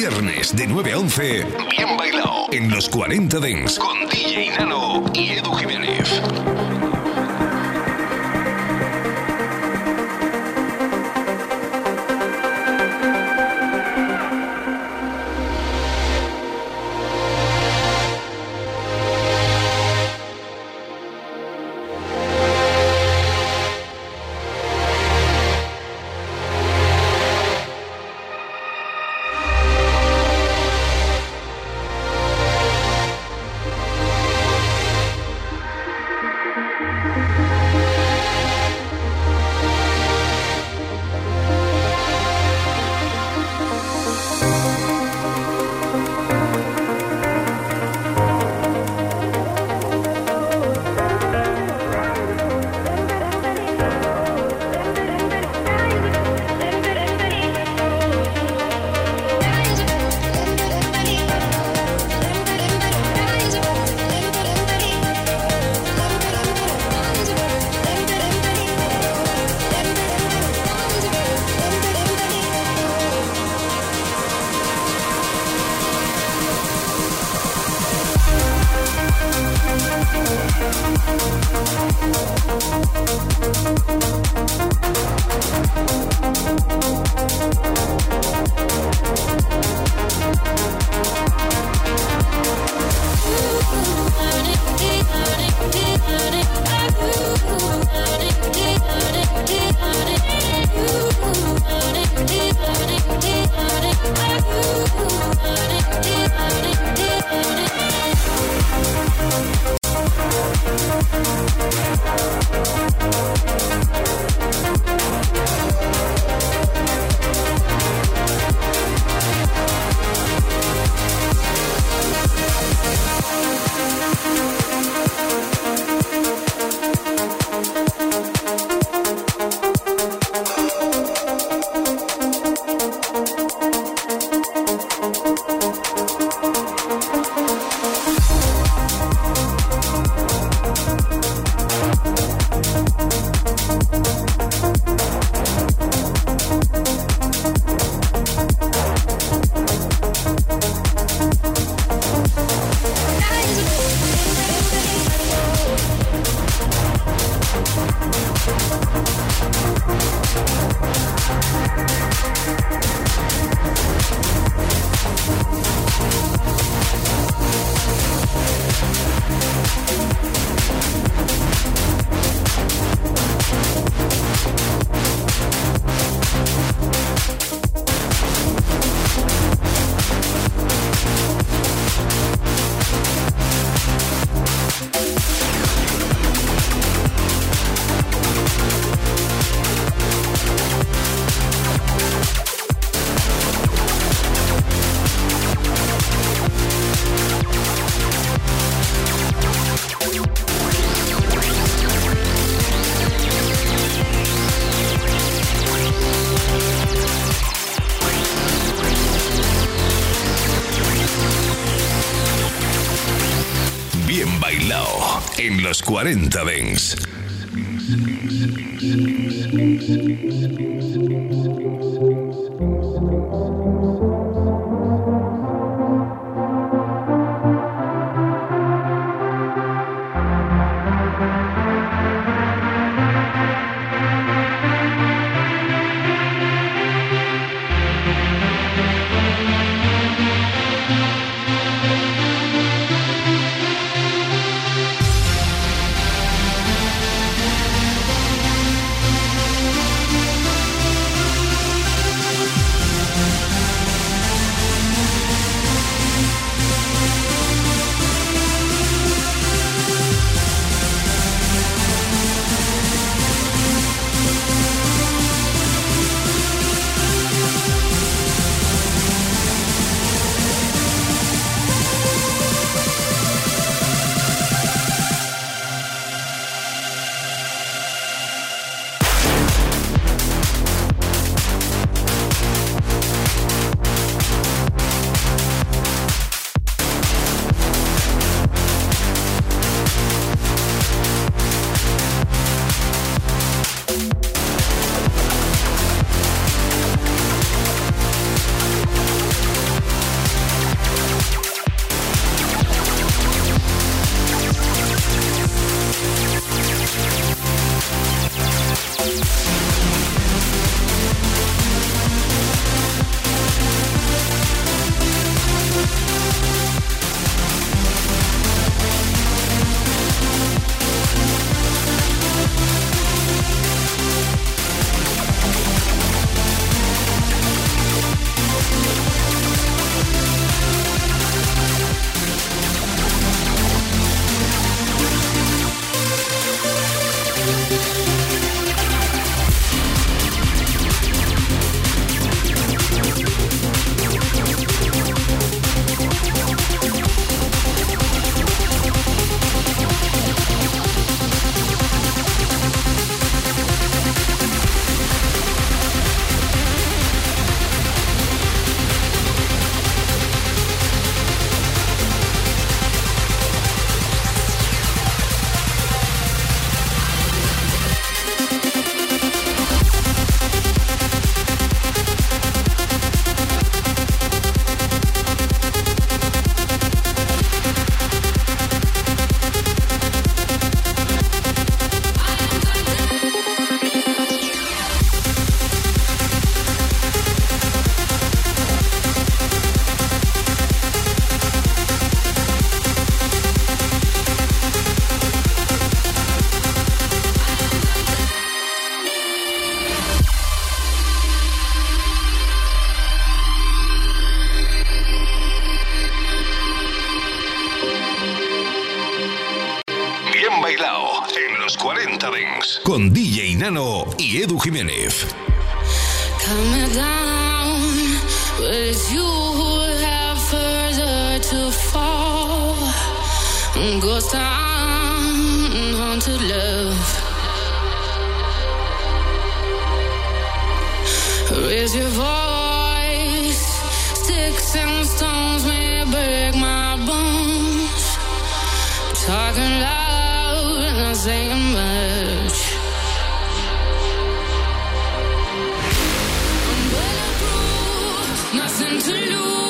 Viernes de 9 a 11, bien bailado en los 40 Dents con DJ Nano y Edu Jiménez. 40 Dents. Nothing to lose.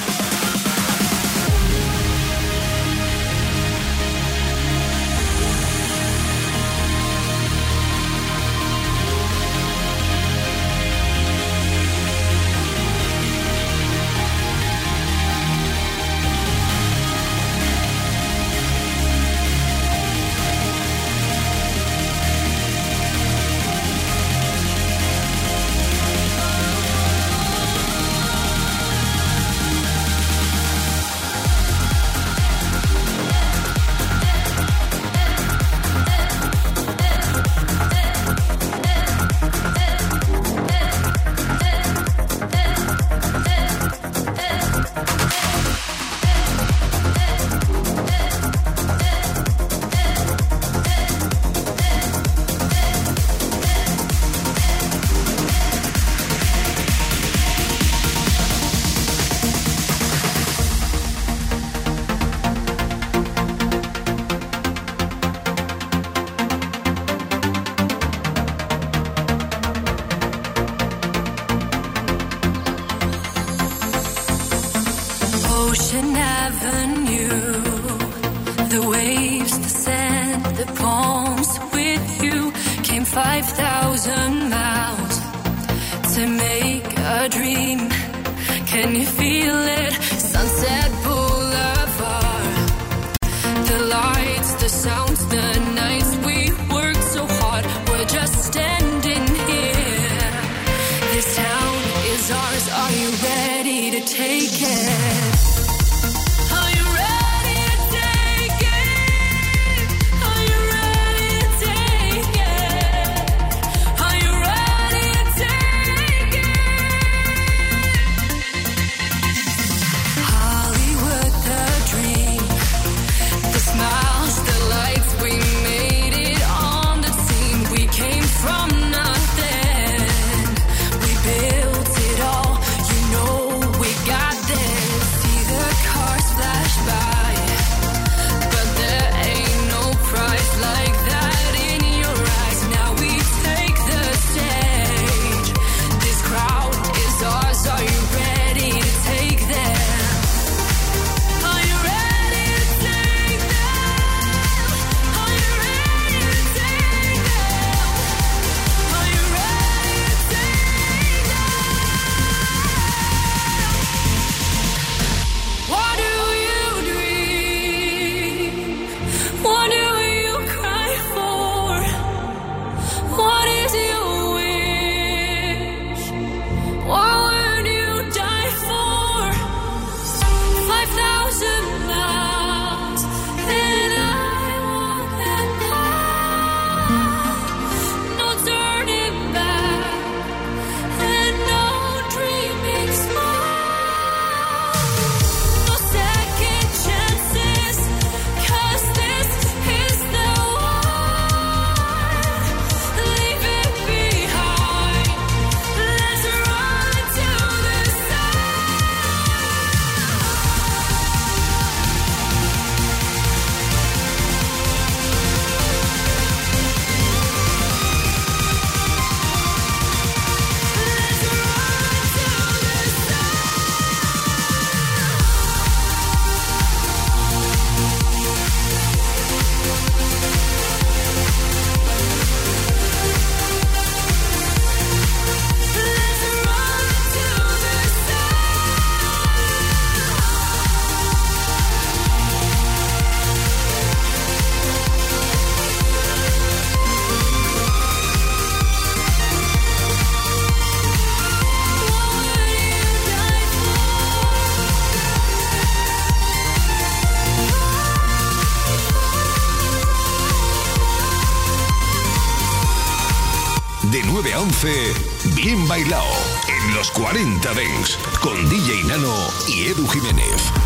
40 Dens con DJ Nano y Edu Jiménez.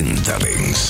40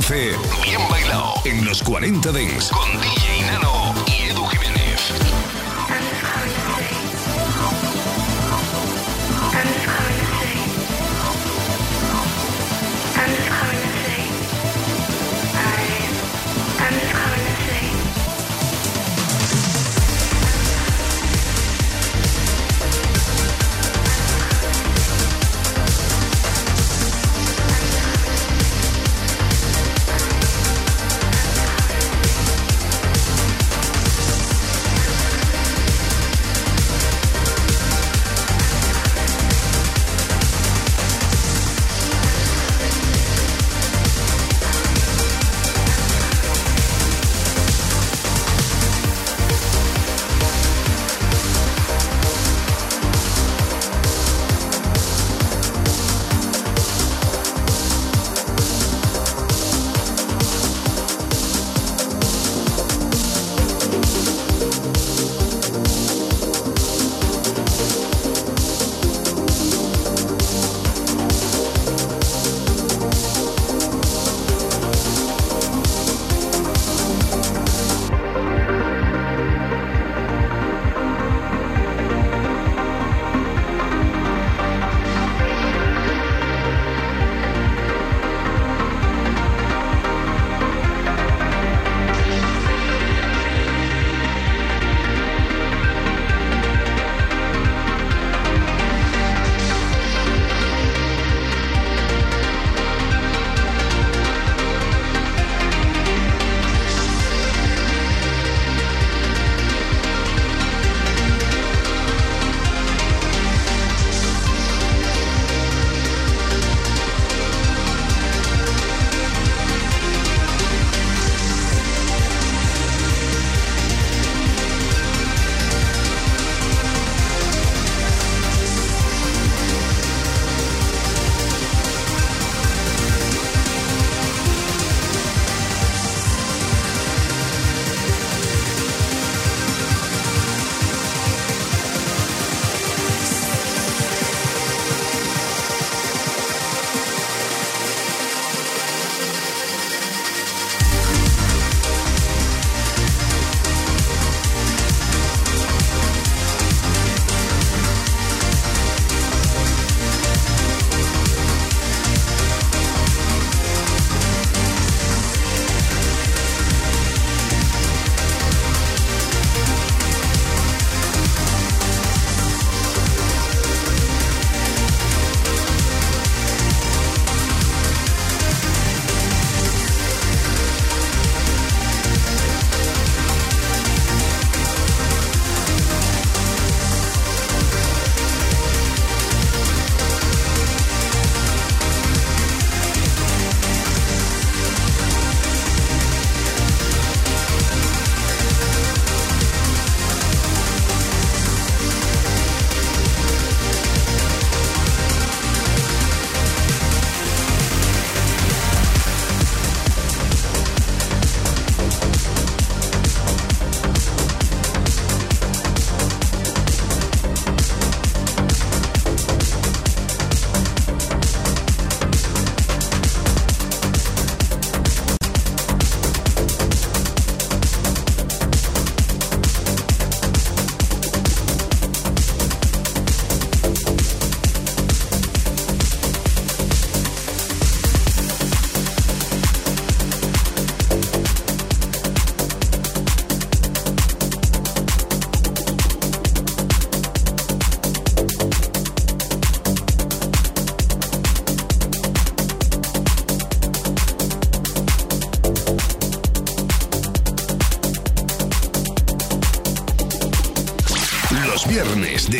11, bien bailado en los 40 Dents con DJ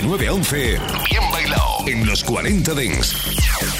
de 9 a 11, bien bailado en los 40 Dings.